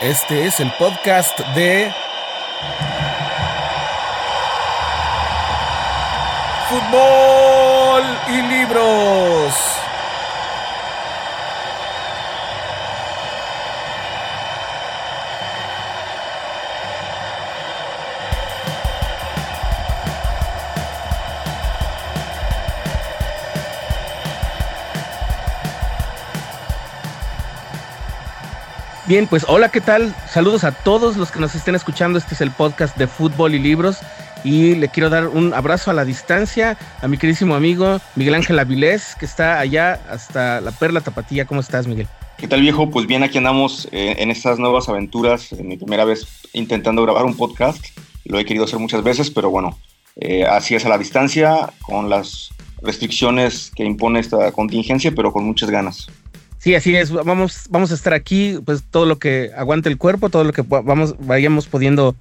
Este es el podcast de Fútbol y Libros. Bien, pues hola, ¿qué tal? Saludos a todos los que nos estén escuchando. Este es el podcast de Fútbol y Libros. Y le quiero dar un abrazo a la distancia a mi queridísimo amigo Miguel Ángel Avilés, que está allá hasta la Perla Tapatía. ¿Cómo estás, Miguel? ¿Qué tal, viejo? Pues bien, aquí andamos eh, en estas nuevas aventuras. En mi primera vez intentando grabar un podcast. Lo he querido hacer muchas veces, pero bueno, eh, así es a la distancia, con las restricciones que impone esta contingencia, pero con muchas ganas. Sí, así es. Vamos, vamos a estar aquí, pues todo lo que aguante el cuerpo, todo lo que vamos, vayamos pudiendo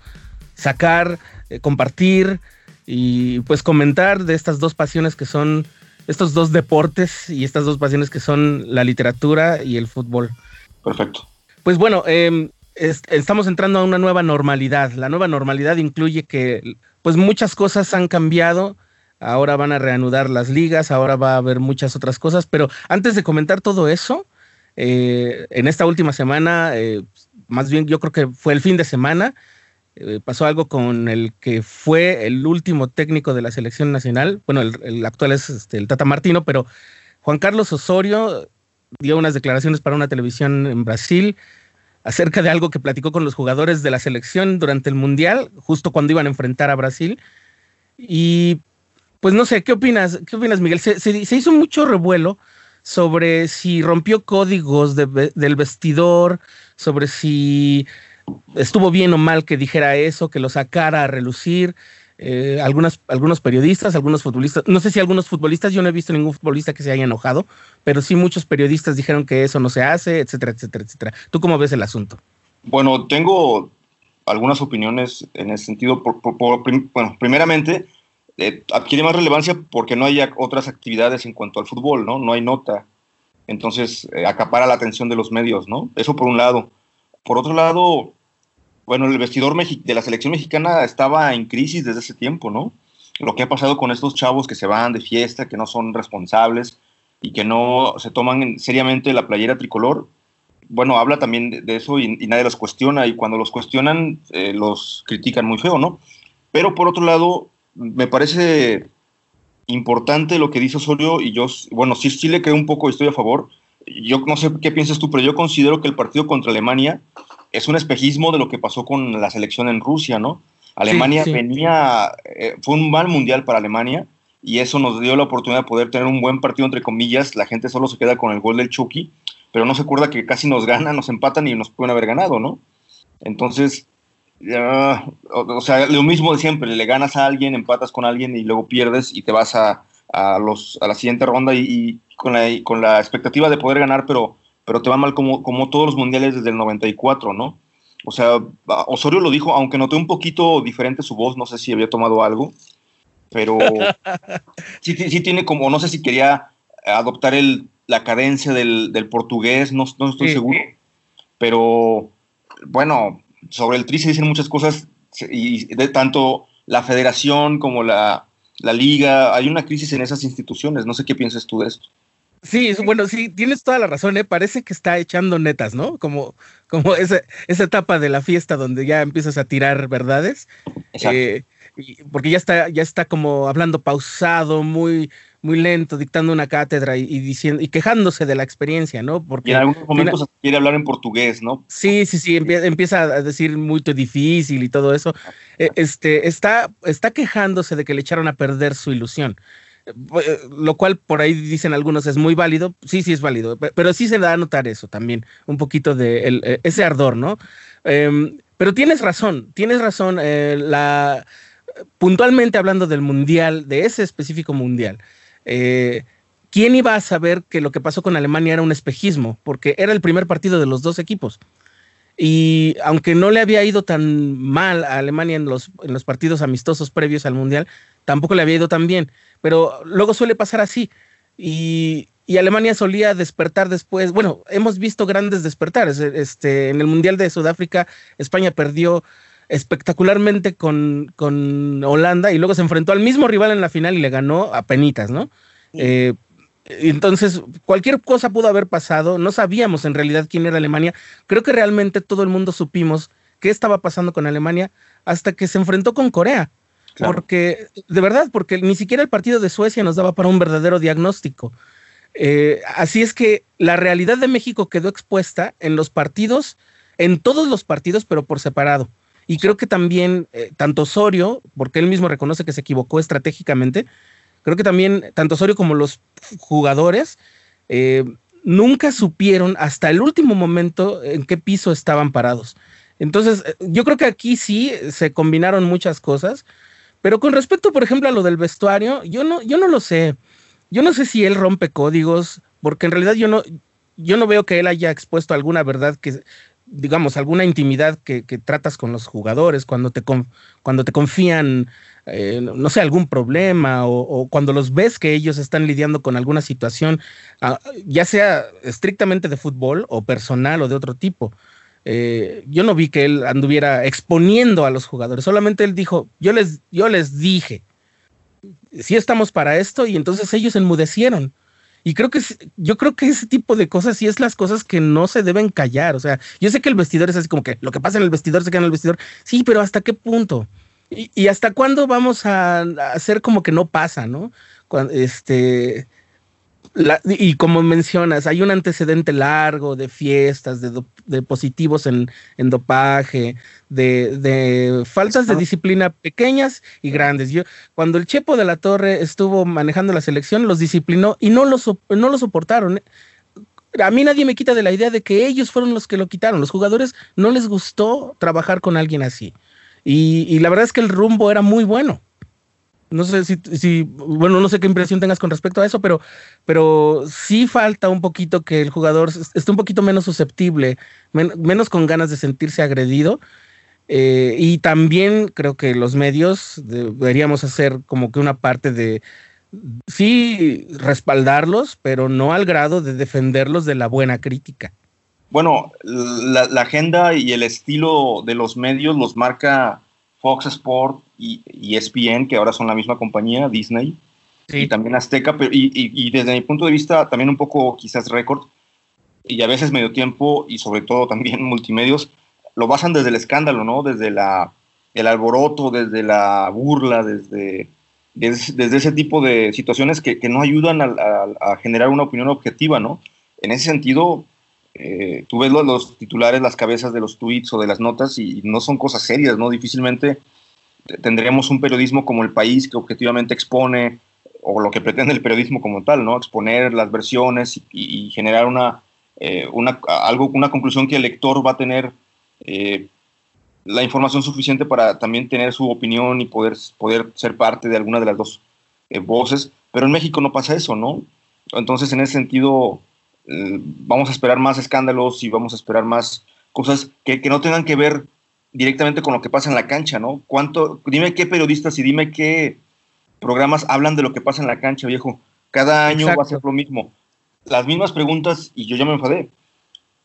sacar, eh, compartir y pues comentar de estas dos pasiones que son estos dos deportes y estas dos pasiones que son la literatura y el fútbol. Perfecto. Pues bueno, em, estamos entrando a una nueva normalidad. La nueva normalidad incluye que pues muchas cosas han cambiado ahora van a reanudar las ligas, ahora va a haber muchas otras cosas, pero antes de comentar todo eso, eh, en esta última semana, eh, más bien yo creo que fue el fin de semana, eh, pasó algo con el que fue el último técnico de la selección nacional, bueno, el, actual es este, el Tata Martino, pero Juan Carlos Osorio dio unas declaraciones para una televisión en Brasil acerca de algo que platicó con los jugadores de la selección durante el Mundial, justo cuando iban a enfrentar a Brasil. Y pues no sé, ¿qué opinas? ¿Qué opinas, Miguel? Se, hizo mucho revuelo sobre si rompió códigos del vestidor, sobre si estuvo bien o mal que dijera eso, que lo sacara a relucir. Eh, algunas, algunos periodistas, algunos futbolistas, no sé si algunos futbolistas, yo no he visto ningún futbolista que se haya enojado, pero sí muchos periodistas dijeron que eso no se hace, etcétera, etcétera, etcétera. ¿Tú cómo ves el asunto? Bueno, tengo algunas opiniones en ese sentido. bueno, primeramente, eh, adquiere más relevancia porque no hay otras actividades en cuanto al fútbol, ¿no? No hay nota. Entonces, eh, acapara la atención de los medios, ¿no? Eso por un lado. Por otro lado, bueno, el vestidor de la selección mexicana estaba en crisis desde ese tiempo, ¿no? Lo que ha pasado con estos chavos que se van de fiesta, que no son responsables y que no se toman seriamente la playera tricolor, bueno, habla también de, eso y, nadie los cuestiona y cuando los cuestionan eh, los critican muy feo, ¿no? Pero por otro lado, me parece importante lo que dice Osorio y yo, bueno, sí, sí le creo un poco, estoy a favor. Yo no sé qué piensas tú, pero yo considero que el partido contra Alemania es un espejismo de lo que pasó con la selección en Rusia, ¿no? Alemania venía, eh, fue un mal mundial para Alemania y eso nos dio la oportunidad de poder tener un buen partido, entre comillas. La gente solo se queda con el gol del Chucky, pero no se acuerda que casi nos ganan, nos empatan y nos pueden haber ganado, ¿no? Entonces, o, sea, lo mismo de siempre, le ganas a alguien, empatas con alguien y luego pierdes y te vas a, a los, a la siguiente ronda y, con, la, con la expectativa de poder ganar, pero, pero te va mal como, como todos los mundiales desde el 94, ¿no? O sea, Osorio lo dijo, aunque noté un poquito diferente su voz, no sé si había tomado algo, pero sí, sí, tiene como, no sé si quería adoptar el, la cadencia del, del portugués, no, no estoy seguro, pero bueno, sobre el Tri se dicen muchas cosas y de tanto la federación como la, liga, hay una crisis en esas instituciones. No sé qué piensas tú de esto. Sí, bueno, sí, tienes toda la razón, ¿eh? Parece que está echando netas, ¿no? Como, como esa, esa etapa de la fiesta donde ya empiezas a tirar verdades. Eh, porque ya está, ya está como hablando pausado, muy, muy lento, dictando una cátedra y, diciendo y quejándose de la experiencia, ¿no? Porque y en algunos momentos quiere hablar en portugués, ¿no? Sí, sí, sí, empieza a decir muy difícil y todo eso. E, este, está, está quejándose de que le echaron a perder su ilusión. Eh, lo cual por ahí dicen algunos es muy válido, sí, sí es válido, pero sí se da a notar eso también, un poquito de e, ese ardor, ¿no? Em, pero tienes razón, tienes razón, eh, puntualmente hablando del mundial, de ese específico mundial, eh, ¿quién iba a saber que lo que pasó con Alemania era un espejismo? Porque era el primer partido de los dos equipos. Y aunque no le había ido tan mal a Alemania en los, en los partidos amistosos previos al Mundial, tampoco le había ido tan bien. Pero luego suele pasar así. Y y Alemania solía despertar después. Bueno, hemos visto grandes despertares. Este, en el Mundial de Sudáfrica, España perdió espectacularmente con, con Holanda y luego se enfrentó al mismo rival en la final y le ganó a penitas, ¿no? Eh, entonces, cualquier cosa pudo haber pasado. No sabíamos en realidad quién era Alemania. Creo que realmente todo el mundo supimos qué estaba pasando con Alemania hasta que se enfrentó con Corea. Porque, de verdad, porque ni siquiera el partido de Suecia nos daba para un verdadero diagnóstico. Eh, así es que la realidad de México quedó expuesta en los partidos, en todos los partidos, pero por separado. Y creo que también, eh, tanto Osorio, porque él mismo reconoce que se equivocó estratégicamente, creo que también tanto Osorio como los jugadores eh, nunca supieron hasta el último momento en qué piso estaban parados. Entonces, yo creo que aquí sí se combinaron muchas cosas, pero con respecto, por ejemplo, a lo del vestuario, yo no, yo no lo sé. Yo no sé si él rompe códigos, porque en realidad yo no, yo no veo que él haya expuesto alguna verdad que, digamos, alguna intimidad que, tratas con los jugadores cuando te, cuando te confían, eh, no sé, algún problema o, cuando los ves que ellos están lidiando con alguna situación, ah, ya sea estrictamente de fútbol o personal o de otro tipo. Eh, yo no vi que él anduviera exponiendo a los jugadores, solamente él dijo, yo les, yo les dije, sí estamos para esto y entonces ellos enmudecieron. Y creo que yo creo que ese tipo de cosas sí es las cosas que no se deben callar. O sea, yo sé que el vestidor es así como que lo que pasa en el vestidor se queda en el vestidor. Sí, pero ¿hasta qué punto? Y, hasta cuándo vamos a, hacer como que no pasa, ¿no? Este, y como mencionas, hay un antecedente largo de fiestas, de, positivos en, dopaje, de, faltas de disciplina pequeñas y grandes. Yo, cuando el Chepo de la Torre estuvo manejando la selección, los disciplinó y no lo, no lo soportaron. A mí nadie me quita de la idea de que ellos fueron los que lo quitaron. Los jugadores no les gustó trabajar con alguien así. y la verdad es que el rumbo era muy bueno. No sé si, bueno, no sé qué impresión tengas con respecto a eso, pero, pero sí falta un poquito que el jugador esté un poquito menos susceptible, menos con ganas de sentirse agredido. Eh, y también creo que los medios deberíamos hacer como que una parte de, sí, respaldarlos, pero no al grado de defenderlos de la buena crítica. Bueno, la, la agenda y el estilo de los medios los marca Fox Sport y, ESPN, que ahora son la misma compañía, Disney, y también Azteca, pero, y, desde mi punto de vista también un poco quizás récord, y a veces medio tiempo y sobre todo también multimedios, lo basan desde el escándalo, ¿no? Desde la, el alboroto, desde la burla, desde, desde, ese tipo de situaciones que, no ayudan a, generar una opinión objetiva, ¿no? En ese sentido, eh, tú ves los, titulares, las cabezas de los tweets o de las notas y, no son cosas serias, ¿no? Difícilmente tendríamos un periodismo como el país que objetivamente expone, o lo que pretende el periodismo como tal, ¿no? Exponer las versiones y, generar una, eh, una, algo, una conclusión que el lector va a tener eh, la información suficiente para también tener su opinión y poder, poder ser parte de alguna de las dos voces. Pero en México no pasa eso, ¿no? Entonces, en ese sentido, eh, vamos a esperar más escándalos y vamos a esperar más cosas que, no tengan que ver directamente con lo que pasa en la cancha, ¿no? ¿Cuánto, dime qué periodistas y dime qué programas hablan de lo que pasa en la cancha, viejo. Cada año va a ser lo mismo. Las mismas preguntas y yo ya me enfadé.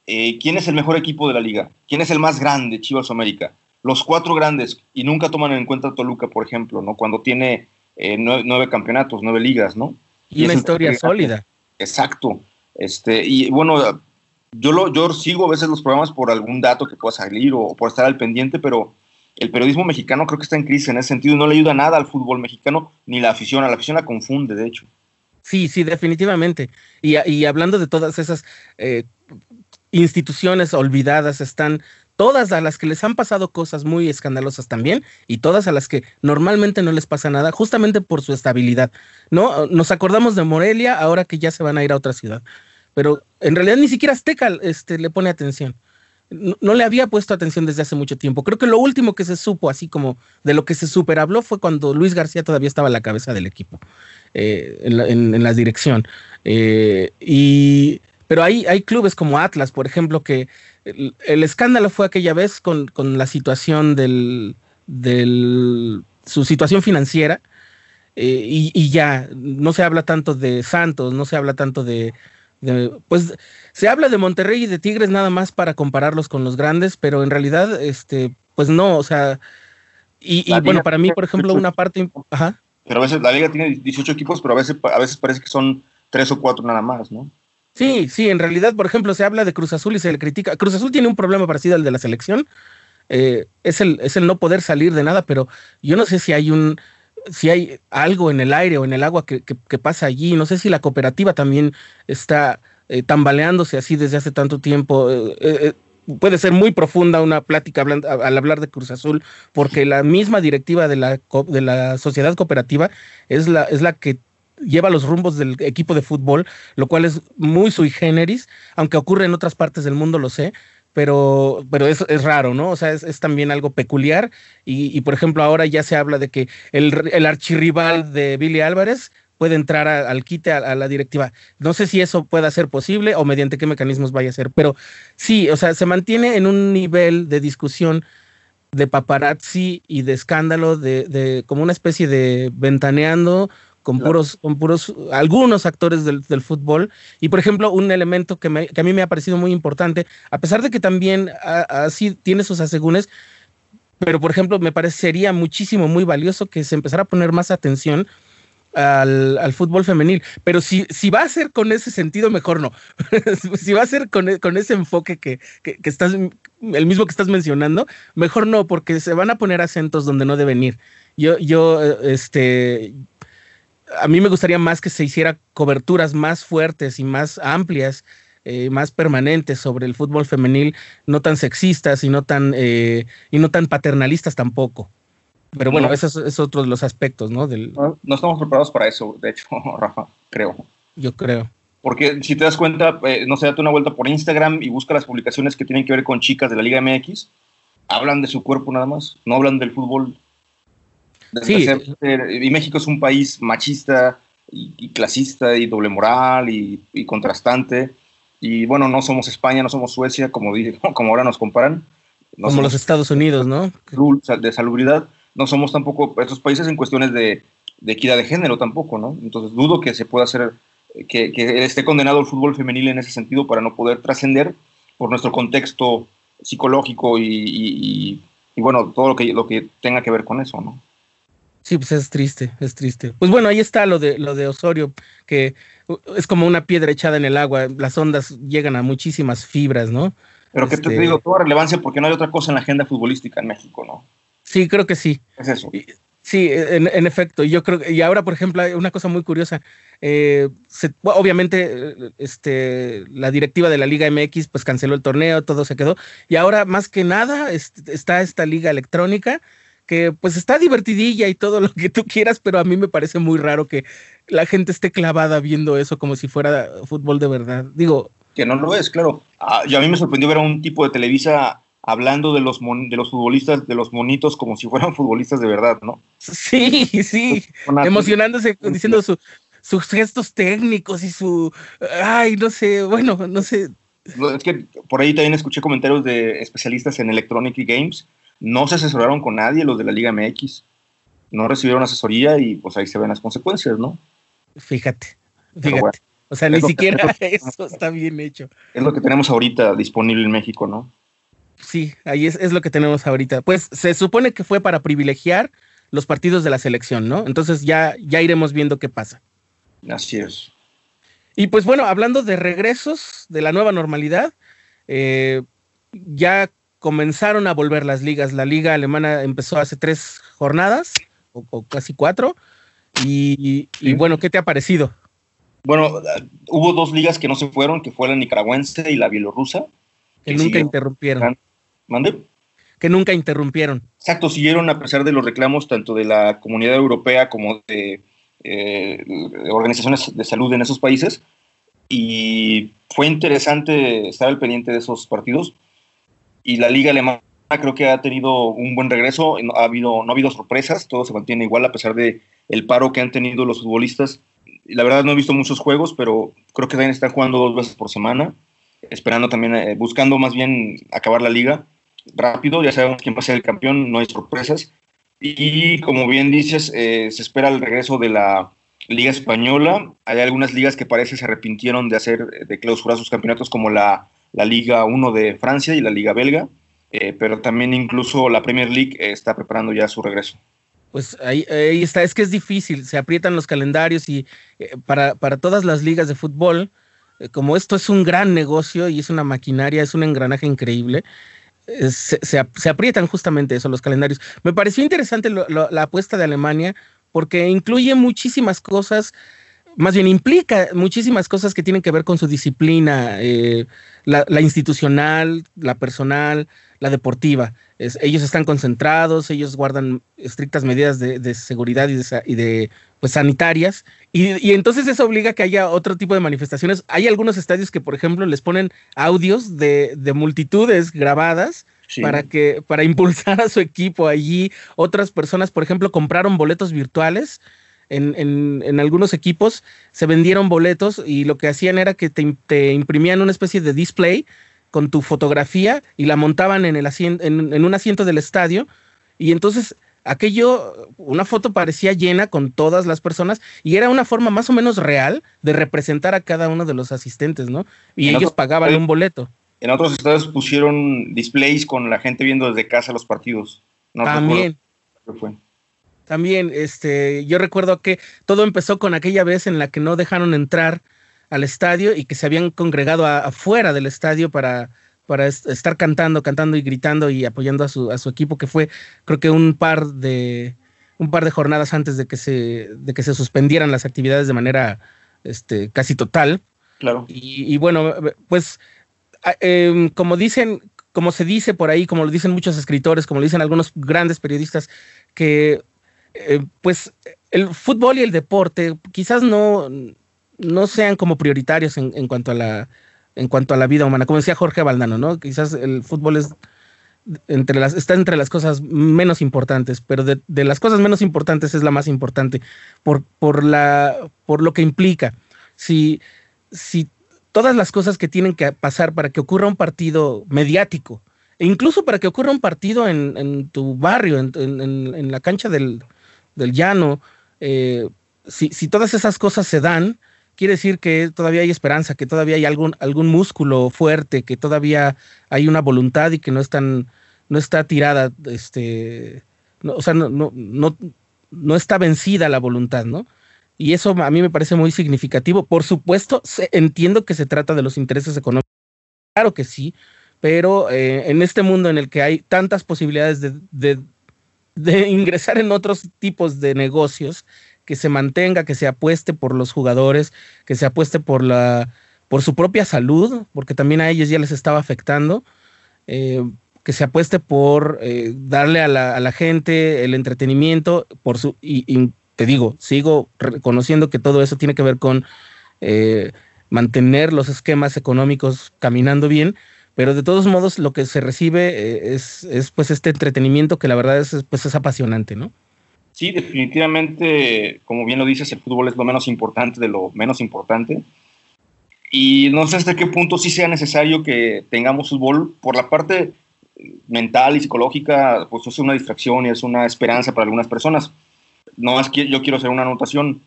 Eh, ¿Quién es el mejor equipo de la liga? ¿Quién es el más grande, Chivas América? Los cuatro grandes, y nunca toman en cuenta Toluca, por ejemplo, ¿no? Cuando tiene eh, nueve, campeonatos, nueve ligas, ¿no? Y, una historia sólida. Exacto. Este, y bueno, yo, lo, yo sigo a veces los programas por algún dato que pueda salir o por estar al pendiente, pero el periodismo mexicano creo que está en crisis en ese sentido. No le ayuda nada al fútbol mexicano ni la afición. A la afición la confunde, de hecho. Sí, sí, definitivamente. Y, y hablando de todas esas eh, instituciones olvidadas, están todas a las que les han pasado cosas muy escandalosas también y todas a las que normalmente no les pasa nada, justamente por su estabilidad. No, nos acordamos de Morelia ahora que ya se van a ir a otra ciudad, pero en realidad ni siquiera Azteca este, le pone atención. No, le había puesto atención desde hace mucho tiempo. Creo que lo último que se supo, así como de lo que se superhabló, fue cuando Luis García todavía estaba a la cabeza del equipo, eh, en, la, dirección. Eh, y, pero hay, hay clubes como Atlas, por ejemplo, que el, escándalo fue aquella vez con, la situación del, su situación financiera eh, y, ya, no se habla tanto de Santos, no se habla tanto de, pues se habla de Monterrey y de Tigres nada más para compararlos con los grandes, pero en realidad, este, pues no, o sea, y, bueno, para mí, por ejemplo, una parte, ajá. Pero a veces la liga tiene 18 equipos, pero a veces, a veces parece que son tres o cuatro nada más, ¿no? Sí, sí, en realidad, por ejemplo, se habla de Cruz Azul y se le critica. Cruz Azul tiene un problema parecido al de la selección. Eh, es, el, es el no poder salir de nada, pero yo no sé si hay un, si hay algo en el aire o en el agua que, pasa allí. No sé si la cooperativa también está eh, tambaleándose así desde hace tanto tiempo. Eh, puede ser muy profunda una plática al hablar de Cruz Azul, porque la misma directiva de la, de la sociedad cooperativa es la, es la que lleva los rumbos del equipo de fútbol, lo cual es muy sui generis, aunque ocurre en otras partes del mundo, lo sé, pero, pero es, es raro, ¿no? O sea, es, también algo peculiar. Y, por ejemplo, ahora ya se habla de que el, el archirrival de Billy Álvarez puede entrar al quite a, la directiva. No sé si eso pueda ser posible o mediante qué mecanismos vaya a ser, pero sí, o sea, se mantiene en un nivel de discusión de paparazzi y de escándalo, de, de como una especie de ventaneando con puros, con puros, algunos actores del, fútbol. Y por ejemplo, un elemento que, a mí me ha parecido muy importante, a pesar de que también así tiene sus asegúnes, pero por ejemplo, me parecería muchísimo, muy valioso que se empezara a poner más atención al, fútbol femenil. Pero si, si va a ser con ese sentido, mejor no. si va a ser con, con ese enfoque que, que, que, estás, el mismo que estás mencionando, mejor no, porque se van a poner acentos donde no deben ir. Yo, yo, este, a mí me gustaría más que se hiciera coberturas más fuertes y más amplias, eh, más permanentes sobre el fútbol femenil, no tan sexistas y no tan, eh, y no tan paternalistas tampoco. Pero bueno, no. ese es, otro de los aspectos, ¿no? Del... No, estamos preparados para eso, de hecho, Rafa, creo. Yo creo. Porque si te das cuenta, eh, no sé, date una vuelta por Instagram y busca las publicaciones que tienen que ver con chicas de la Liga MX, hablan de su cuerpo nada más, no hablan del fútbol Sí. y México es un país machista y, clasista y doble moral y, contrastante. Y bueno, no somos España, no somos Suecia, como, como ahora nos comparan. como los Estados Unidos, ¿no? De salubridad. No somos tampoco estos países en cuestiones de, equidad de género tampoco, ¿no? Entonces dudo que se pueda hacer, que, que esté condenado el fútbol femenil en ese sentido para no poder trascender por nuestro contexto psicológico y, y, bueno, todo lo que, lo que tenga que ver con eso, ¿no? Sí, pues es triste, es triste. Pues bueno, ahí está lo de lo de Osorio, que es como una piedra echada en el agua. Las ondas llegan a muchísimas fibras, ¿no? Pero que te este digo, toda relevancia porque no hay otra cosa en la agenda futbolística en México, ¿no? Sí, creo que sí. Es eso. sí, en, en, efecto. Yo creo y ahora, por ejemplo, hay una cosa muy curiosa. Eh, obviamente, este, la directiva de la Liga MX pues canceló el torneo, todo se quedó. Y ahora, más que nada, está esta liga electrónica que pues está divertidilla y todo lo que tú quieras, pero a mí me parece muy raro que la gente esté clavada viendo eso como si fuera fútbol de verdad. Digo. Que no lo es, claro. Ah, yo a mí me sorprendió ver a un tipo de Televisa hablando de los, de los futbolistas, de los monitos, como si fueran futbolistas de verdad, ¿no? Sí, sí, emocionándose, diciendo sus gestos técnicos y su, ay, no sé, bueno, no sé. Es que por ahí también escuché comentarios de especialistas en Electronic Games no se asesoraron con nadie los de la Liga MX. No recibieron asesoría y pues ahí se ven las consecuencias, ¿no? Fíjate, fíjate. o sea, ni siquiera eso está bien hecho. Es lo que tenemos ahorita disponible en México, ¿no? Sí, ahí es, es lo que tenemos ahorita. Pues se supone que fue para privilegiar los partidos de la selección, ¿no? Entonces ya, ya iremos viendo qué pasa. Así es. Y pues bueno, hablando de regresos, de la nueva normalidad, eh, ya comenzaron a volver las ligas. La liga alemana empezó hace tres jornadas, o, casi cuatro. Y, bueno, ¿qué te ha parecido? Bueno, hubo dos ligas que no se fueron, que fue la nicaragüense y la bielorrusa. Que, nunca interrumpieron. ¿Mande? Que nunca interrumpieron. Exacto, siguieron a pesar de los reclamos tanto de la comunidad europea como de eh, organizaciones de salud en esos países. Y fue interesante estar al pendiente de esos partidos y la liga alemana creo que ha tenido un buen regreso, no ha habido, no ha habido sorpresas, todo se mantiene igual a pesar de el paro que han tenido los futbolistas. La verdad no he visto muchos juegos, pero creo que también están jugando dos veces por semana, esperando también, eh, buscando más bien acabar la liga rápido, ya sabemos quién va a ser el campeón, no hay sorpresas, Y como bien dices, se espera el regreso de la Liga Española. Hay algunas ligas que parece se arrepintieron de hacer, de clausurar sus campeonatos, como la, la Liga 1 de Francia y la Liga Belga. pero también incluso la Premier League está preparando ya su regreso pues ahí, está, es que es difícil, se aprietan los calendarios y eh, para, para, todas las ligas de fútbol, eh, como esto es un gran negocio y es una maquinaria, es un engranaje increíble, eh, se, se, aprietan justamente eso, los calendarios. Me pareció interesante la apuesta de Alemania porque incluye muchísimas cosas más bien implica muchísimas cosas que tienen que ver con su disciplina, la, la, institucional, la personal, la deportiva ellos están concentrados, ellos guardan estrictas medidas de, seguridad y de, pues, sanitarias, y, entonces eso obliga a que haya otro tipo de manifestaciones. Hay algunos estadios que, por ejemplo, les ponen audios de, multitudes grabadas para que para impulsar a su equipo allí. Otras personas, por ejemplo, compraron boletos virtuales. En, en, algunos equipos se vendieron boletos y lo que hacían era que te, te imprimían una especie de display con tu fotografía y la montaban en, el en, un asiento del estadio. Y entonces aquello, una foto parecía llena con todas las personas y era una forma más o menos real de representar a cada uno de los asistentes, ¿no? Y ellos pagaban un boleto. En otros estados pusieron displays con la gente viendo desde casa los partidos. También. También, este, yo recuerdo que todo empezó con aquella vez en la que no dejaron entrar al estadio y que se habían congregado afuera del estadio para, para estar cantando, cantando y gritando y apoyando a su, a su equipo, que fue creo que un par de un par de jornadas antes de que se, de que se suspendieran las actividades de manera este, casi total. Claro. Y, bueno, pues em, como dicen, como se dice por ahí, como lo dicen muchos escritores, como lo dicen algunos grandes periodistas, que eh, pues el fútbol y el deporte quizás no, no sean como prioritarios en, en, cuanto a la en cuanto a la vida humana, como decía Jorge Valdano, ¿no? Quizás el fútbol es entre las, está entre las cosas menos importantes, pero de, las cosas menos importantes es la más importante por, por, la, por lo que implica. Si, si todas las cosas que tienen que pasar para que ocurra un partido mediático, e incluso para que ocurra un partido en, en tu barrio, en, en, la cancha del, del llano, eh, si, si todas esas cosas se dan, quiere decir que todavía hay esperanza, que todavía hay algún, algún músculo fuerte, que todavía hay una voluntad y que no están, no está tirada, este, o sea, no, no, no, no está vencida la voluntad, ¿no? Y eso a mí me parece muy significativo. Por supuesto, entiendo que se trata de los intereses económicos. Claro que sí, pero eh, en este mundo en el que hay tantas posibilidades de, de, de ingresar en otros tipos de negocios, que se mantenga, que se apueste por los jugadores, que se apueste por la por su propia salud, porque también a ellos ya les estaba afectando, eh, que se apueste por eh, darle a la, a la, gente el entretenimiento, por su y, te digo, sigo reconociendo que todo eso tiene que ver con eh, mantener los esquemas económicos caminando bien, pero de todos modos lo que se recibe es, es pues este entretenimiento que la verdad es, pues es apasionante, ¿no? Sí, definitivamente, como bien lo dices, el fútbol es lo menos importante de lo menos importante. Y no sé hasta qué punto sí sea necesario que tengamos fútbol. Por la parte mental y psicológica, pues es una distracción y es una esperanza para algunas personas. No es que yo quiero hacer una anotación.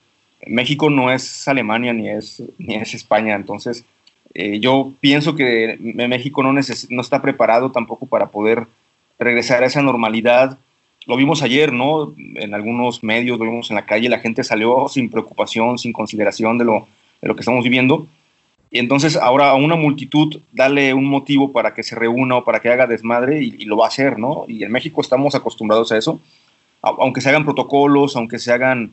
México no es Alemania ni es, ni es España, entonces eh, yo pienso que México no, no está preparado tampoco para poder regresar a esa normalidad lo vimos ayer, ¿no? En algunos medios, lo vimos en la calle, la gente salió sin preocupación, sin consideración de lo, de lo que estamos viviendo. Y entonces ahora a una multitud dale un motivo para que se reúna o para que haga desmadre y, lo va a hacer, ¿no? Y en México estamos acostumbrados a eso, aunque se hagan protocolos, aunque se hagan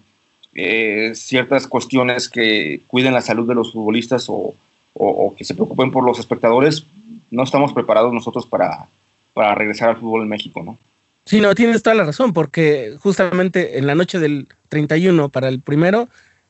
eh, ciertas cuestiones que cuiden la salud de los futbolistas o, o, que se preocupen por los espectadores, no estamos preparados nosotros para, para regresar al fútbol en México, ¿no? Sí, no, tienes toda la razón, porque justamente en la noche del 31 para el primero,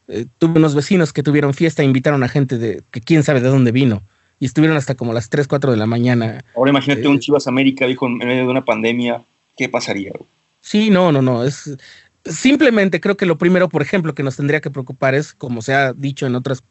eh, tuve unos vecinos que tuvieron fiesta e invitaron a gente de que quién sabe de dónde vino. Y estuvieron hasta como las 3, 4 de la mañana. Ahora imagínate un eh, Chivas América, dijo, en medio de una pandemia, ¿qué pasaría? Sí, no, no, no. Es, simplemente creo que lo primero, por ejemplo, que nos tendría que preocupar es, como se ha dicho en, otras,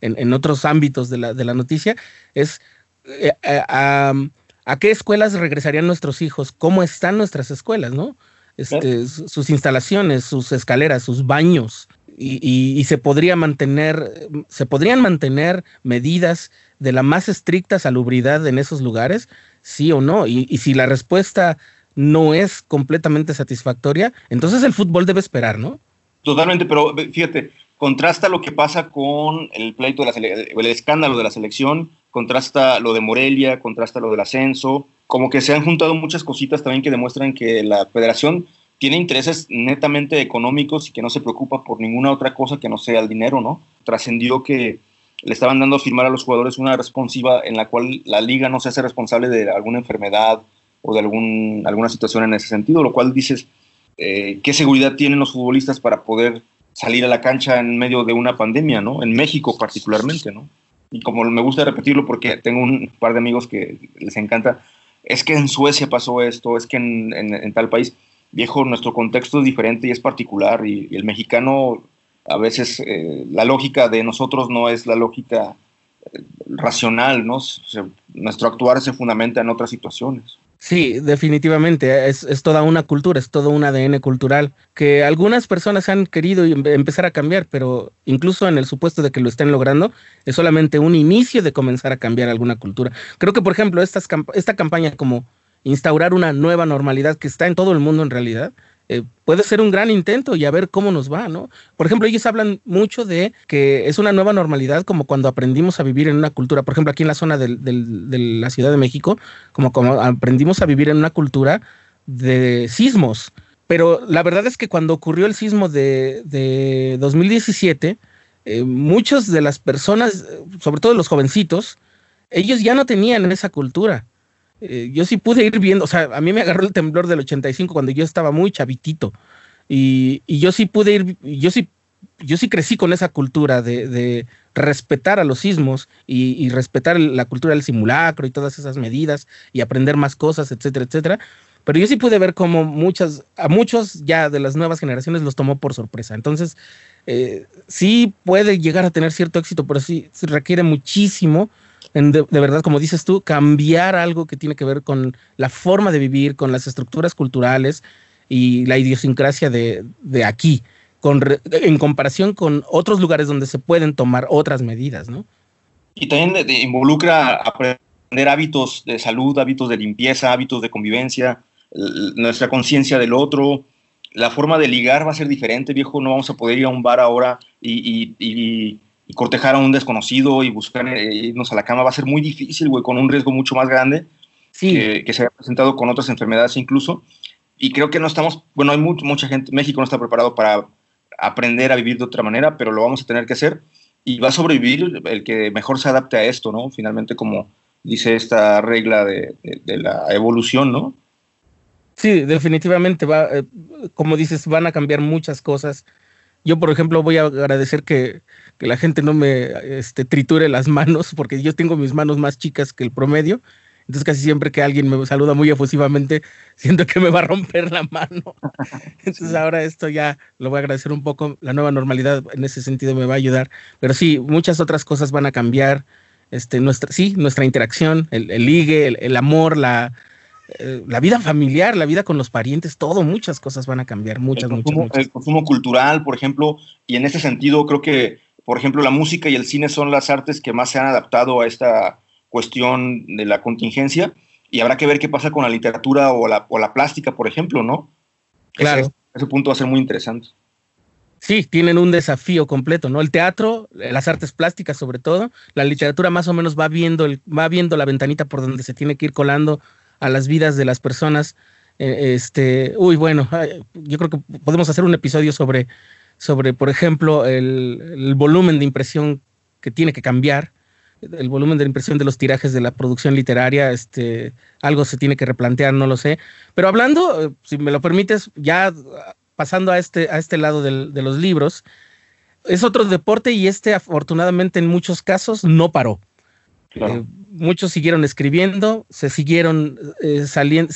en, en otros ámbitos de la, de la noticia, es eh, ¿A qué escuelas regresarían nuestros hijos? ¿Cómo están nuestras escuelas, no? este, sus instalaciones, sus escaleras, sus baños, y, se podría mantener, se podrían mantener medidas de la más estricta salubridad en esos lugares, sí o no. Y, si la respuesta no es completamente satisfactoria, entonces el fútbol debe esperar, ¿no? Totalmente, pero fíjate, contrasta lo que pasa con el pleito de la el escándalo de la selección, contrasta lo de Morelia, contrasta lo del ascenso, como que se han juntado muchas cositas también que demuestran que la federación tiene intereses netamente económicos y que no se preocupa por ninguna otra cosa que no sea el dinero, ¿no? Trascendió que le estaban dando a firmar a los jugadores una responsiva en la cual la liga no se hace responsable de alguna enfermedad o de algún, alguna situación en ese sentido, lo cual dices, eh, ¿qué seguridad tienen los futbolistas para poder salir a la cancha en medio de una pandemia, ¿no? En México particularmente, ¿no? Y como me gusta repetirlo porque tengo un par de amigos que les encanta, es que en Suecia pasó esto, es que en tal país viejo, nuestro contexto es diferente y es particular y, el mexicano a veces eh, la lógica de nosotros no es la lógica eh, racional, ¿no? nuestro actuar se fundamenta en otras situaciones. Sí, definitivamente, es, es, toda una cultura, es todo un ADN cultural que algunas personas han querido em, empezar a cambiar, pero incluso en el supuesto de que lo estén logrando, es solamente un inicio de comenzar a cambiar alguna cultura. Creo que, por ejemplo, estas, esta campaña como instaurar una nueva normalidad que está en todo el mundo en realidad, eh, puede ser un gran intento y a ver cómo nos va, ¿no? Por ejemplo, ellos hablan mucho de que es una nueva normalidad como cuando aprendimos a vivir en una cultura, por ejemplo, aquí en la zona de la Ciudad de México, como, como aprendimos a vivir en una cultura de sismos. Pero la verdad es que cuando ocurrió el sismo de, 2017, eh, muchas de las personas, sobre todo los jovencitos, ellos ya no tenían esa cultura. Eh, yo sí pude ir viendo, o sea, a mí me agarró el temblor del 85 cuando yo estaba muy chavitito. Y, yo sí pude ir, yo sí, yo sí crecí con esa cultura de, respetar a los sismos y, respetar la cultura del simulacro y todas esas medidas y aprender más cosas, etcétera, etcétera. Pero yo sí pude ver cómo muchas, a muchos ya de las nuevas generaciones los tomó por sorpresa. Entonces, eh, sí puede llegar a tener cierto éxito, pero sí requiere muchísimo de, verdad, como dices tú, cambiar algo que tiene que ver con la forma de vivir, con las estructuras culturales y la idiosincrasia de, aquí, con, en comparación con otros lugares donde se pueden tomar otras medidas, ¿no? Y también involucra aprender hábitos de salud, hábitos de limpieza, hábitos de convivencia, nuestra conciencia del otro, la forma de ligar va a ser diferente, viejo, no vamos a poder ir a un bar ahora y y cortejar a un desconocido y buscar eh, irnos a la cama va a ser muy difícil, güey, con un riesgo mucho más grande que, se ha presentado con otras enfermedades incluso. Y creo que no estamos, bueno, hay mucha gente, México no está preparado para aprender a vivir de otra manera, pero lo vamos a tener que hacer y va a sobrevivir el que mejor se adapte a esto, ¿no? Finalmente, como dice esta regla de, la evolución, ¿no? Sí, definitivamente va, eh, como dices, van a cambiar muchas cosas. Yo, por ejemplo, voy a agradecer que que la gente no me este, triture las manos, porque yo tengo mis manos más chicas que el promedio. Entonces casi siempre que alguien me saluda muy efusivamente, siento que me va a romper la mano. Entonces ahora esto ya lo voy a agradecer un poco. La nueva normalidad en ese sentido me va a ayudar. Pero sí, muchas otras cosas van a cambiar. Este, nuestra, sí, nuestra interacción, el, ligue, el, amor, la, eh, la vida familiar, la vida con los parientes, todo, muchas cosas van a cambiar, muchas, muchas, muchas. El consumo cultural, por ejemplo, y en ese sentido creo que por ejemplo, la música y el cine son las artes que más se han adaptado a esta cuestión de la contingencia y habrá que ver qué pasa con la literatura o la, o la plástica, por ejemplo, ¿no? Claro. Ese, punto va a ser muy interesante. Sí, tienen un desafío completo, ¿no? El teatro, las artes plásticas sobre todo, la literatura más o menos va viendo, el, va viendo la ventanita por donde se tiene que ir colando a las vidas de las personas. Eh, este, uy, bueno, yo creo que podemos hacer un episodio sobre sobre, por ejemplo, el, volumen de impresión que tiene que cambiar, el volumen de impresión de los tirajes de la producción literaria, este, algo se tiene que replantear, no lo sé. Pero hablando, eh, si me lo permites, ya pasando a este, a este lado de los libros, es otro deporte y este afortunadamente en muchos casos no paró. Eh, muchos siguieron escribiendo, se siguieron eh, saliendo,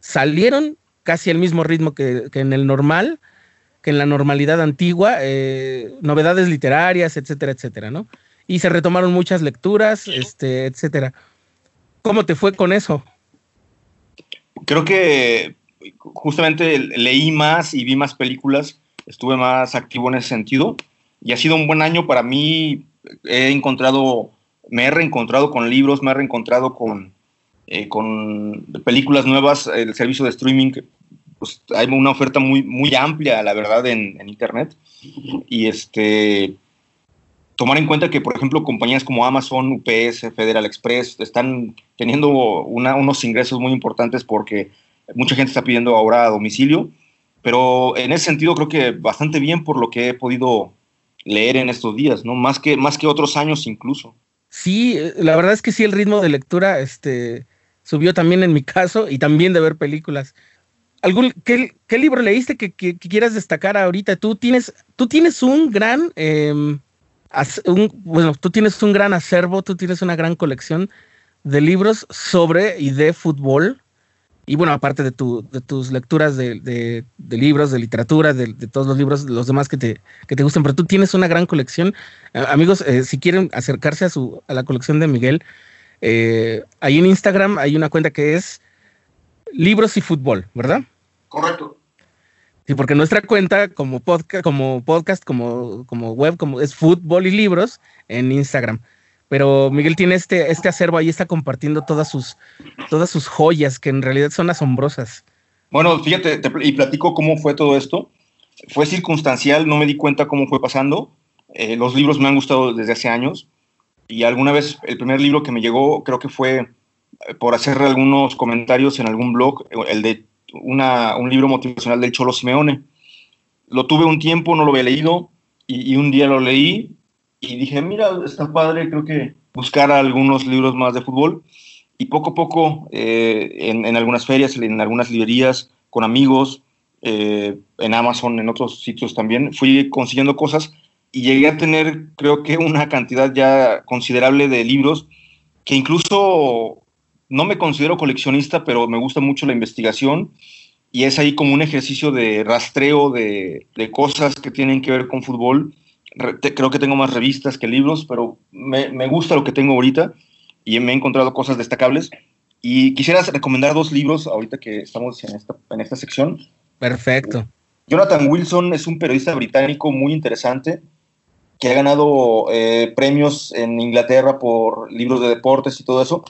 salieron casi al mismo ritmo que, que en el normal, que en la normalidad antigua, eh, novedades literarias, etcétera, etcétera, ¿no? Y se retomaron muchas lecturas, este, etcétera. ¿Cómo te fue con eso? Creo que justamente leí más y vi más películas, estuve más activo en ese sentido y ha sido un buen año para mí. He encontrado, me he reencontrado con libros, me he reencontrado con, eh, con películas nuevas, el servicio de streaming, pues hay una oferta muy, muy amplia, la verdad, en, Internet. Y este, tomar en cuenta que, por ejemplo, compañías como Amazon, UPS, Federal Express están teniendo unos ingresos muy importantes porque mucha gente está pidiendo ahora a domicilio, pero en ese sentido creo que bastante bien por lo que he podido leer en estos días, ¿no? Más que, más que otros años incluso. Sí, la verdad es que sí, el ritmo de lectura este, subió también en mi caso y también de ver películas. ¿Algún, qué, libro leíste que, quieras destacar ahorita? Tú tienes, tú tienes un gran... Em, bueno, tú tienes un gran acervo, tú tienes una gran colección de libros sobre y de fútbol. Y bueno, aparte de, tu, de tus lecturas de, libros, de literatura, de, todos los libros, los demás que te, que te gusten, pero tú tienes una gran colección. amigos, eh, si quieren acercarse a, su, a la colección de Miguel, eh, ahí en Instagram hay una cuenta que es Libros y Fútbol, ¿verdad? Correcto. Sí, porque nuestra cuenta como podcast, como podcast, como, como web, como es fútbol y libros en Instagram. Pero Miguel tiene este, este acervo ahí, está compartiendo todas sus, todas sus joyas, que en realidad son asombrosas. Bueno, fíjate, y platico cómo fue todo esto. Fue circunstancial, no me di cuenta cómo fue pasando. Eh, los libros me han gustado desde hace años. Y alguna vez, el primer libro que me llegó, creo que fue por hacer algunos comentarios en algún blog, el de un libro motivacional del Cholo Simeone. Lo tuve un tiempo, no lo había leído, y, un día lo leí y dije, mira, está padre, creo que buscar algunos libros más de fútbol. Y poco a poco, eh, en, algunas ferias, en algunas librerías, con amigos, eh, en Amazon, en otros sitios también, fui consiguiendo cosas y llegué a tener, creo que, una cantidad ya considerable de libros que incluso no me considero coleccionista, pero me gusta mucho la investigación y es ahí como un ejercicio de rastreo de, cosas que tienen que ver con fútbol. creo que tengo más revistas que libros, pero me, gusta lo que tengo ahorita y me he encontrado cosas destacables. Y quisiera recomendar dos libros ahorita que estamos en esta, en esta sección. Perfecto. Jonathan Wilson es un periodista británico muy interesante que ha ganado eh, premios en Inglaterra por libros de deportes y todo eso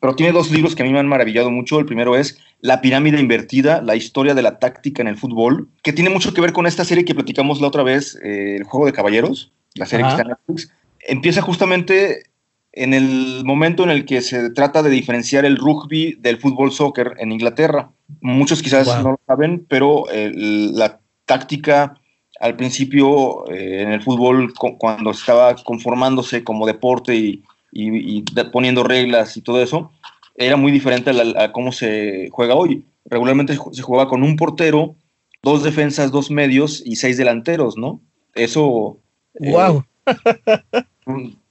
pero tiene dos libros que a mí me han maravillado mucho. El primero es La pirámide invertida, la historia de la táctica en el fútbol, que tiene mucho que ver con esta serie que platicamos la otra vez, eh, El Juego de Caballeros, la serie que está en Netflix. Empieza justamente en el momento en el que se trata de diferenciar el rugby del fútbol soccer en Inglaterra. Muchos quizás no lo saben, pero la táctica al principio eh, en el fútbol, cuando estaba conformándose como deporte y y, poniendo reglas y todo eso, era muy diferente a, cómo se juega hoy. Regularmente se jugaba con un portero, dos defensas, dos medios y seis delanteros, ¿no? Eso... ¡Wow!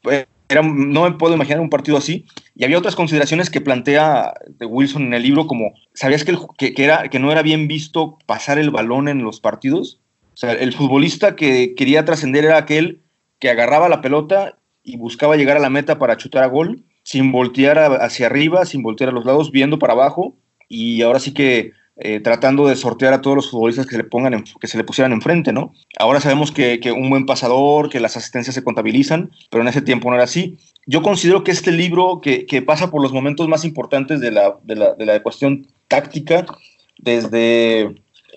Eh, no me puedo imaginar un partido así. Y había otras consideraciones que plantea de Wilson en el libro, como, ¿sabías que, que, era, que no era bien visto pasar el balón en los partidos? O sea, el futbolista que quería trascender era aquel que agarraba la pelota y buscaba llegar a la meta para chutar a gol, sin voltear hacia arriba, sin voltear a los lados, viendo para abajo y ahora sí que eh, tratando de sortear a todos los futbolistas que se le pongan que se le pusieran enfrente, ¿no? Ahora sabemos que, un buen pasador, que las asistencias se contabilizan, pero en ese tiempo no era así. Yo considero que este libro que, pasa por los momentos más importantes de la, de la, de la cuestión táctica, desde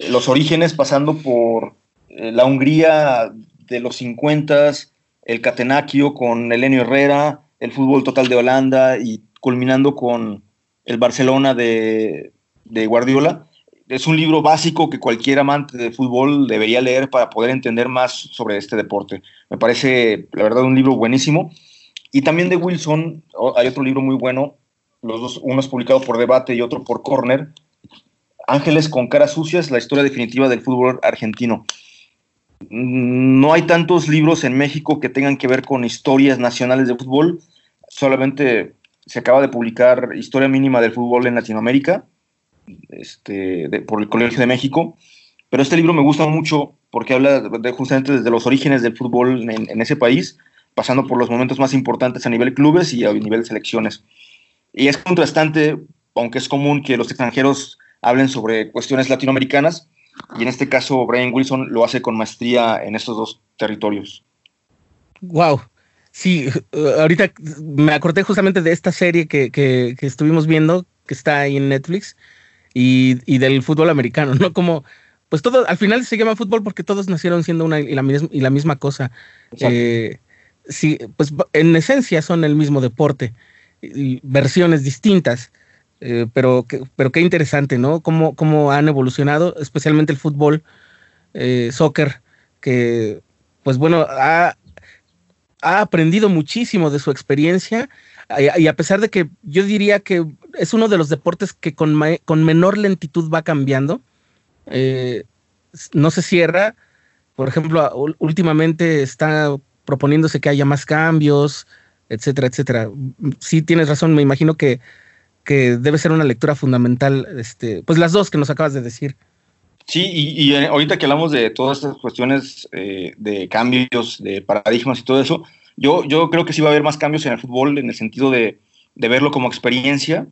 los orígenes, pasando por eh, la Hungría de los 50 el Catenacchio con Elenio Herrera, el fútbol total de Holanda y culminando con el Barcelona de, Guardiola. Es un libro básico que cualquier amante de fútbol debería leer para poder entender más sobre este deporte. Me parece, la verdad, un libro buenísimo. Y también de Wilson, hay otro libro muy bueno, los dos, uno es publicado por Debate y otro por Corner, Ángeles con caras sucias, la historia definitiva del fútbol argentino no hay tantos libros en México que tengan que ver con historias nacionales de fútbol. Solamente se acaba de publicar Historia Mínima del Fútbol en Latinoamérica este, por el Colegio de México. Pero este libro me gusta mucho porque habla de, justamente desde los orígenes del fútbol en, ese país, pasando por los momentos más importantes a nivel clubes y a nivel selecciones. Y es contrastante, aunque es común que los extranjeros hablen sobre cuestiones latinoamericanas y en este caso Brian Wilson lo hace con maestría en estos dos territorios. Wow. Sí, ahorita me acordé justamente de esta serie que, que, estuvimos viendo, que está ahí en Netflix, y, y, del fútbol americano, ¿no? Como, pues todo, al final se llama fútbol porque todos nacieron siendo una y la, y la misma cosa. Eh, sí, pues en esencia son el mismo deporte, y versiones distintas. Eh, pero, pero qué interesante, ¿no? Cómo, cómo han evolucionado, especialmente el fútbol, eh, soccer, que, pues bueno, ha, ha, aprendido muchísimo de su experiencia y, a pesar de que yo diría que es uno de los deportes que con, con menor lentitud va cambiando, eh, no se cierra. Por ejemplo, últimamente está proponiéndose que haya más cambios, etcétera, etcétera. Sí, tienes razón, me imagino que que debe ser una lectura fundamental, este, pues las dos que nos acabas de decir. Sí, y, eh, ahorita que hablamos de todas estas cuestiones eh, de cambios, de paradigmas y todo eso, yo, yo creo que sí va a haber más cambios en el fútbol en el sentido de, de verlo como experiencia.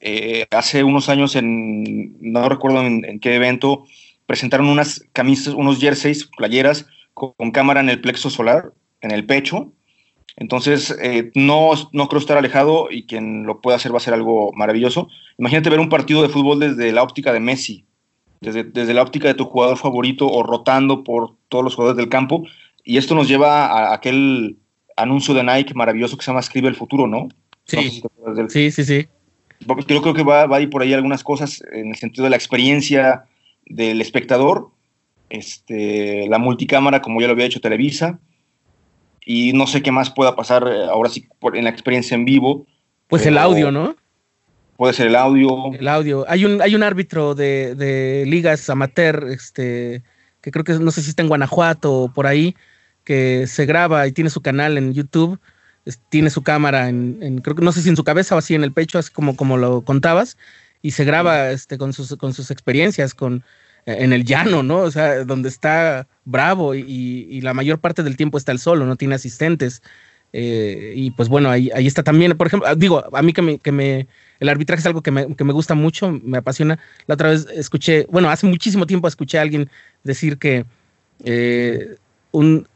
Eh, hace unos años, en, no recuerdo en, qué evento, presentaron unas camisas, unos jerseys, playeras con cámara en el plexo solar, en el pecho, entonces, eh, no, no creo estar alejado y quien lo pueda hacer va a ser algo maravilloso. Imagínate ver un partido de fútbol desde la óptica de Messi, desde, desde la óptica de tu jugador favorito o rotando por todos los jugadores del campo. Y esto nos lleva a aquel anuncio de Nike maravilloso que se llama Escribe el futuro, ¿no? Sí, sí, sí, sí. Yo creo que va, va a ir por ahí algunas cosas en el sentido de la experiencia del espectador, este, la multicámara, como ya lo había hecho Televisa, y no sé qué más pueda pasar eh, ahora sí en la experiencia en vivo. Pues el audio, ¿no? Puede ser el audio. El audio. Hay un, hay un árbitro de, ligas amateur, este, que creo que no sé si está en Guanajuato o por ahí, que se graba y tiene su canal en YouTube, tiene su cámara en, creo que no sé si en su cabeza o así en el pecho, así como, como lo contabas, y se graba este, con, sus, con sus experiencias, con, en el llano, ¿no? O sea, donde está bravo y, la mayor parte del tiempo está el solo, no tiene asistentes. Eh, y pues bueno, ahí, ahí está también, por ejemplo, digo, a mí que me, que me el arbitraje es algo que me, que me, gusta mucho, me apasiona. La otra vez escuché, bueno, hace muchísimo tiempo escuché a alguien decir que eh, un,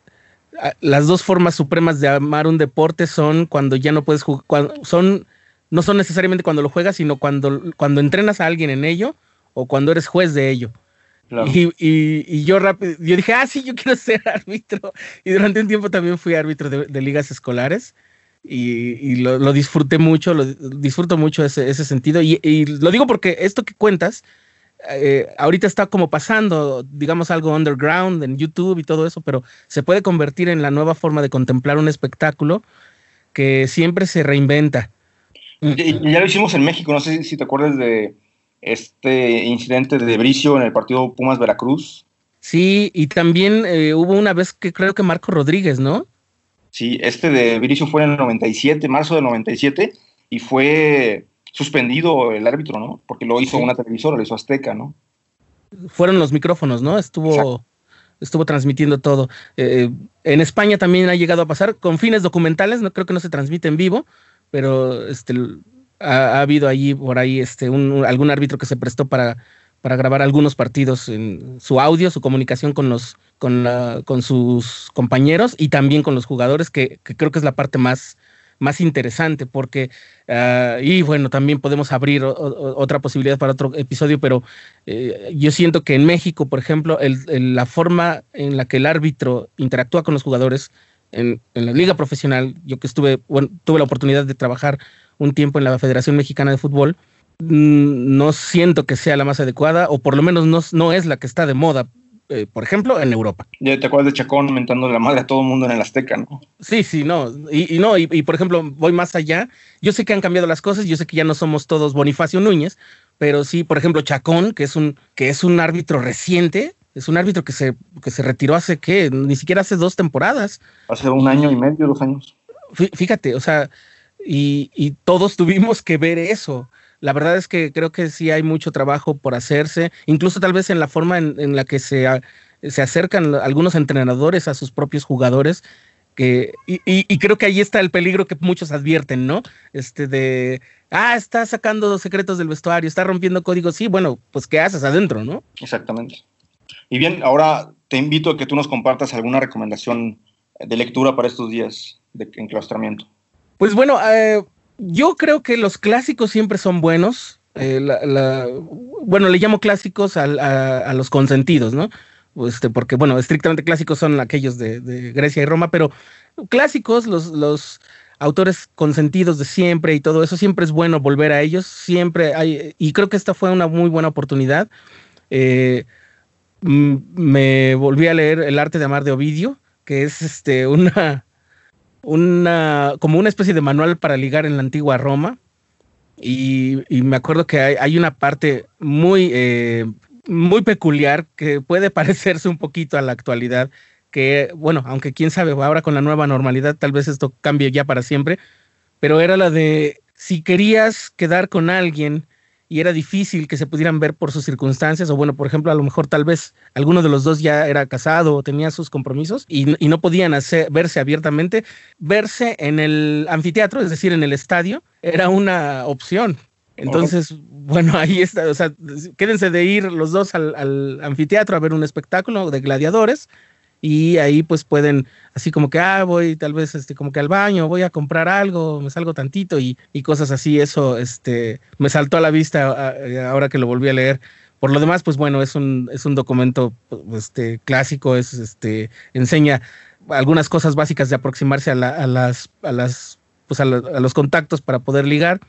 las dos formas supremas de amar un deporte son cuando ya no puedes jugar, son, no son necesariamente cuando lo juegas, sino cuando, cuando entrenas a alguien en ello o cuando eres juez de ello. Y, y, yo rápido, yo dije, ah, sí, yo quiero ser árbitro. Y durante un tiempo también fui árbitro de, ligas escolares y, lo, disfruté mucho, lo disfruto mucho ese, ese sentido. Y, lo digo porque esto que cuentas, eh, ahorita está como pasando, digamos, algo underground en YouTube y todo eso, pero se puede convertir en la nueva forma de contemplar un espectáculo que siempre se reinventa. ya lo hicimos en México, no sé si te acuerdas de este incidente de Bricio en el partido Pumas Veracruz. Sí, y también eh, hubo una vez que creo que Marco Rodríguez, ¿no? Sí, este de Bricio fue en el 97, marzo del 97, y fue suspendido el árbitro, ¿no? Porque lo hizo una televisora, lo hizo Azteca, ¿no? Fueron los micrófonos, ¿no? Estuvo, estuvo transmitiendo todo. Eh, en España también ha llegado a pasar con fines documentales, no creo que no se transmite en vivo, pero este ha, habido allí por ahí este algún árbitro que se prestó para, para grabar algunos partidos en su audio, su comunicación con los con, la, con sus compañeros y también con los jugadores, que, creo que es la parte más, más interesante, porque, ah, y bueno, también podemos abrir otra posibilidad para otro episodio, pero eh, yo siento que en México, por ejemplo, el, la forma en la que el árbitro interactúa con los jugadores en, en la liga profesional, yo que estuve, bueno, tuve la oportunidad de trabajar un tiempo en la Federación Mexicana de Fútbol, mm, no siento que sea la más adecuada, o por lo menos no, no es la que está de moda, eh, por ejemplo, en Europa. Ya te acuerdas de Chacón mentando la madre a todo el mundo en el Azteca, ¿no? Sí, sí, no. Y, no, y, por ejemplo, voy más allá. Yo sé que han cambiado las cosas, yo sé que ya no somos todos Bonifacio Núñez, pero sí, por ejemplo, Chacón, que es un, que es un árbitro reciente, es un árbitro que se, que se retiró hace qué, ni siquiera hace dos temporadas. Hace un año y medio, dos años. Fíjate, o sea, y, todos tuvimos que ver eso. La verdad es que creo que sí hay mucho trabajo por hacerse, incluso tal vez en la forma en, la que se, se acercan algunos entrenadores a sus propios jugadores. que, y, y, creo que ahí está el peligro que muchos advierten, ¿no? Este de, ah, está sacando secretos del vestuario, está rompiendo códigos, sí, bueno, pues ¿qué haces adentro, no? Exactamente. Y bien, ahora te invito a que tú nos compartas alguna recomendación de lectura para estos días de enclaustramiento. Pues bueno, eh, yo creo que los clásicos siempre son buenos. Eh, bueno, le llamo clásicos a, los consentidos, ¿no? Este, porque, bueno, estrictamente clásicos son aquellos de, Grecia y Roma, pero clásicos, los, los autores consentidos de siempre y todo eso, siempre es bueno volver a ellos, siempre hay, y creo que esta fue una muy buena oportunidad. Eh, me volví a leer El arte de amar de Ovidio, que es este una una como una especie de manual para ligar en la antigua Roma. Y, me acuerdo que hay, una parte muy, eh, muy peculiar que puede parecerse un poquito a la actualidad, que bueno, aunque quién sabe, ahora con la nueva normalidad tal vez esto cambie ya para siempre, pero era la de si querías quedar con alguien y era difícil que se pudieran ver por sus circunstancias, o bueno, por ejemplo, a lo mejor tal vez alguno de los dos ya era casado o tenía sus compromisos y, no podían hacer, verse abiertamente, verse en el anfiteatro, es decir, en el estadio, era una opción. Entonces, bueno, ahí está, o sea, quédense de ir los dos al, al anfiteatro a ver un espectáculo de gladiadores y ahí pues pueden así como que, ah, voy tal vez este, como que al baño, voy a comprar algo, me salgo tantito y, y cosas así, eso este, me saltó a la vista ahora que lo volví a leer. Por lo demás, pues bueno, es un, es un documento este, clásico, es, este, enseña algunas cosas básicas de aproximarse a, a las, a las, pues a, los contactos para poder ligar.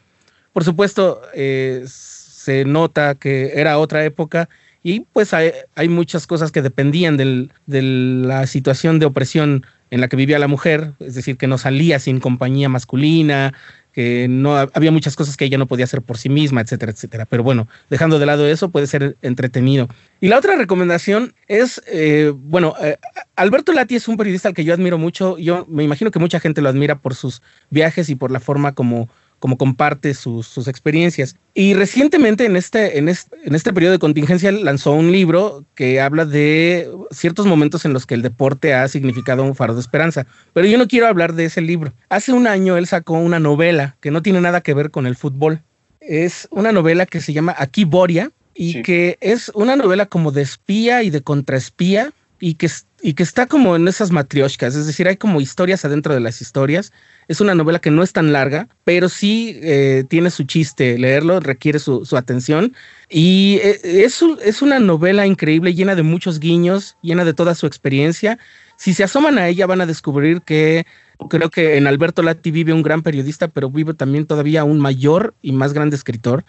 Por supuesto, eh, se nota que era otra época y pues hay, muchas cosas que dependían de la situación de opresión en la que vivía la mujer, es decir, que no salía sin compañía masculina, que no había muchas cosas que ella no podía hacer por sí misma, etcétera, etcétera. Pero bueno, dejando de lado eso, puede ser entretenido. Y la otra recomendación es, eh, bueno, eh, Alberto Lati es un periodista al que yo admiro mucho. Yo me imagino que mucha gente lo admira por sus viajes y por la forma como como comparte sus, experiencias. Y recientemente en este, en, este, en este periodo de contingencia lanzó un libro que habla de ciertos momentos en los que el deporte ha significado un faro de esperanza. Pero yo no quiero hablar de ese libro. Hace un año él sacó una novela que no tiene nada que ver con el fútbol. Es una novela que se llama Aquí Boria y que es una novela como de espía y de contraespía y que, y que está como en esas matrioshkas, es decir, hay como historias adentro de las historias es una novela que no es tan larga, pero sí eh, tiene su chiste. Leerlo requiere su, atención. Y eh, es, es una novela increíble, llena de muchos guiños, llena de toda su experiencia. Si se asoman a ella van a descubrir que creo que en Alberto Lati vive un gran periodista, pero vive también todavía un mayor y más grande escritor.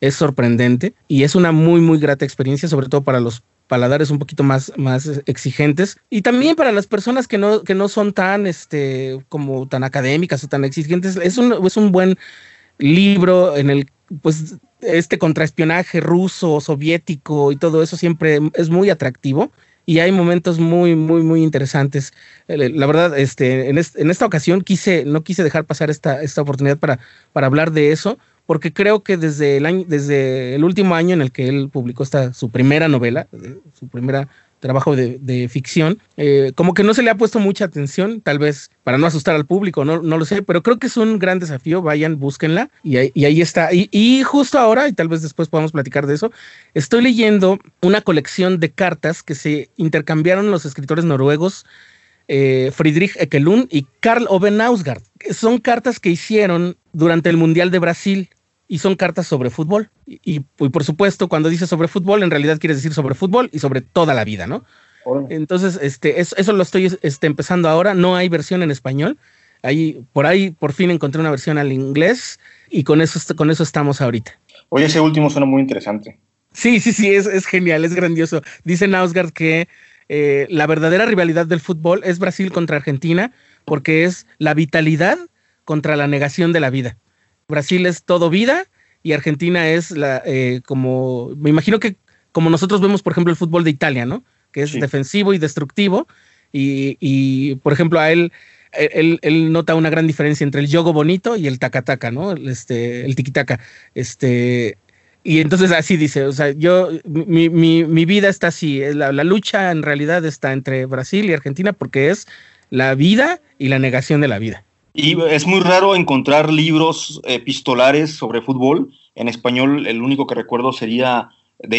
Es sorprendente y es una muy, muy grata experiencia, sobre todo para los paladares un poquito más, más exigentes. Y también para las personas que no, que no son tan, este, como tan académicas o tan exigentes, es un, es un buen libro en el, pues, este contraespionaje ruso, soviético y todo eso siempre es muy atractivo y hay momentos muy, muy, muy interesantes. Eh, la verdad, este, en, en, esta ocasión quise, no quise dejar pasar esta, esta oportunidad para, para hablar de eso, porque creo que desde el año, desde el último año en el que él publicó esta su primera novela, su primera trabajo de, ficción, eh, como que no se le ha puesto mucha atención, tal vez para no asustar al público, no, no lo sé, pero creo que es un gran desafío, vayan, búsquenla, y ahí, está. Y, y, justo ahora, y tal vez después podamos platicar de eso, estoy leyendo una colección de cartas que se intercambiaron los escritores noruegos eh, Friedrich Ekelund y Karl Ove Nausgaard. Son cartas que hicieron durante el Mundial de Brasil y son cartas sobre fútbol. Y, por supuesto, cuando dice sobre fútbol, en realidad quiere decir sobre fútbol y sobre toda la vida, ¿no? Entonces, este, eso, lo estoy este, empezando ahora. No hay versión en español. Ahí, por ahí, por fin encontré una versión al inglés y con eso, con eso estamos ahorita. Oye, ese último suena muy interesante. Sí, sí, sí, es, es genial, es grandioso. Dice Nausgard que eh, la verdadera rivalidad del fútbol es Brasil contra Argentina porque es la vitalidad contra la negación de la vida. Brasil es todo vida y Argentina es la, eh, como, me imagino que como nosotros vemos, por ejemplo, el fútbol de Italia, ¿no? Que es defensivo y destructivo. Y, por ejemplo, a él, él, nota una gran diferencia entre el yogo bonito y el tacataca, ¿no? Este, el tiquitaca. Este, y entonces así dice, o sea, yo, mi, mi, mi vida está así, la, la, lucha en realidad está entre Brasil y Argentina porque es la vida y la negación de la vida. Y es muy raro encontrar libros epistolares sobre fútbol. En español, el único que recuerdo sería de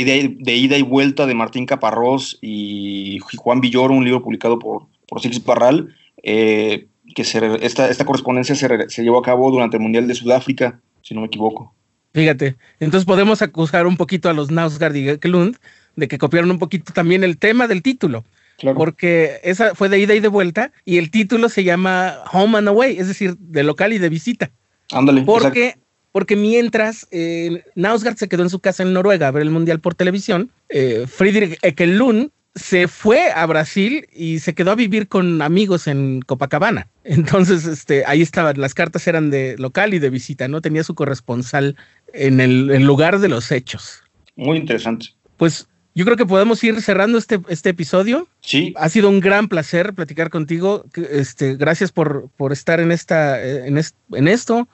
ida, y vuelta de Martín Caparrós y Juan Villoro, un libro publicado por, por Six Barral, eh, que esta, esta correspondencia se, llevó a cabo durante el Mundial de Sudáfrica, si no me equivoco. Fíjate, entonces podemos acusar un poquito a los Nausgard y Geklund de que copiaron un poquito también el tema del título. Porque esa fue de ida y de vuelta y el título se llama Home and Away, es decir, de local y de visita. Ándale. Porque porque mientras eh, se quedó en su casa en Noruega a ver el Mundial por televisión, eh, Friedrich Ekelund se fue a Brasil y se quedó a vivir con amigos en Copacabana. Entonces, este, ahí estaban, las cartas eran de local y de visita, ¿no? Tenía su corresponsal en el, lugar de los hechos. Muy interesante. Pues yo creo que podemos ir cerrando este, este episodio. Sí. Ha sido un gran placer platicar contigo. Este, gracias por, por estar en, esta, en, en esto.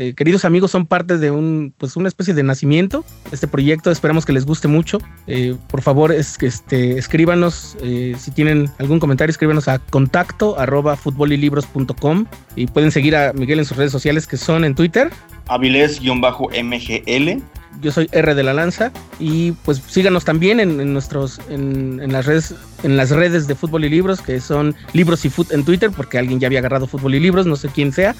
Eh, queridos amigos, son parte de un, pues una especie de nacimiento. Este proyecto, esperamos que les guste mucho. Eh, por favor, es, este, escríbanos, eh, si tienen algún comentario, escríbanos a contacto arroba futbolilibros.com y pueden seguir a Miguel en sus redes sociales que son en Twitter. Avilés-MGL. Yo soy R de la Lanza y pues síganos también en, nuestros en, las redes en las redes de fútbol y libros que son libros y foot en Twitter porque alguien ya había agarrado fútbol y libros, no sé quién sea.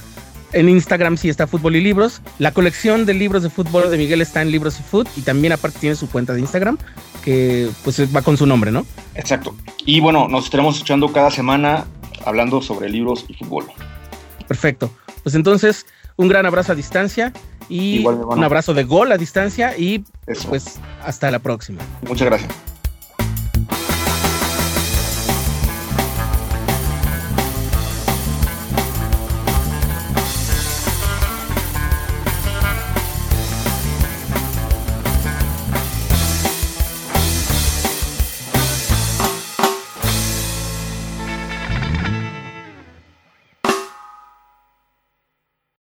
En Instagram sí está Fútbol y Libros. La colección de libros de fútbol de Miguel está en Libros y Food y también aparte tiene su cuenta de Instagram que pues va con su nombre, ¿no? Exacto. Y bueno, nos estaremos escuchando cada semana hablando sobre libros y fútbol. Perfecto. Pues entonces, un gran abrazo a distancia y un abrazo de gol a distancia y pues hasta la próxima. Muchas gracias.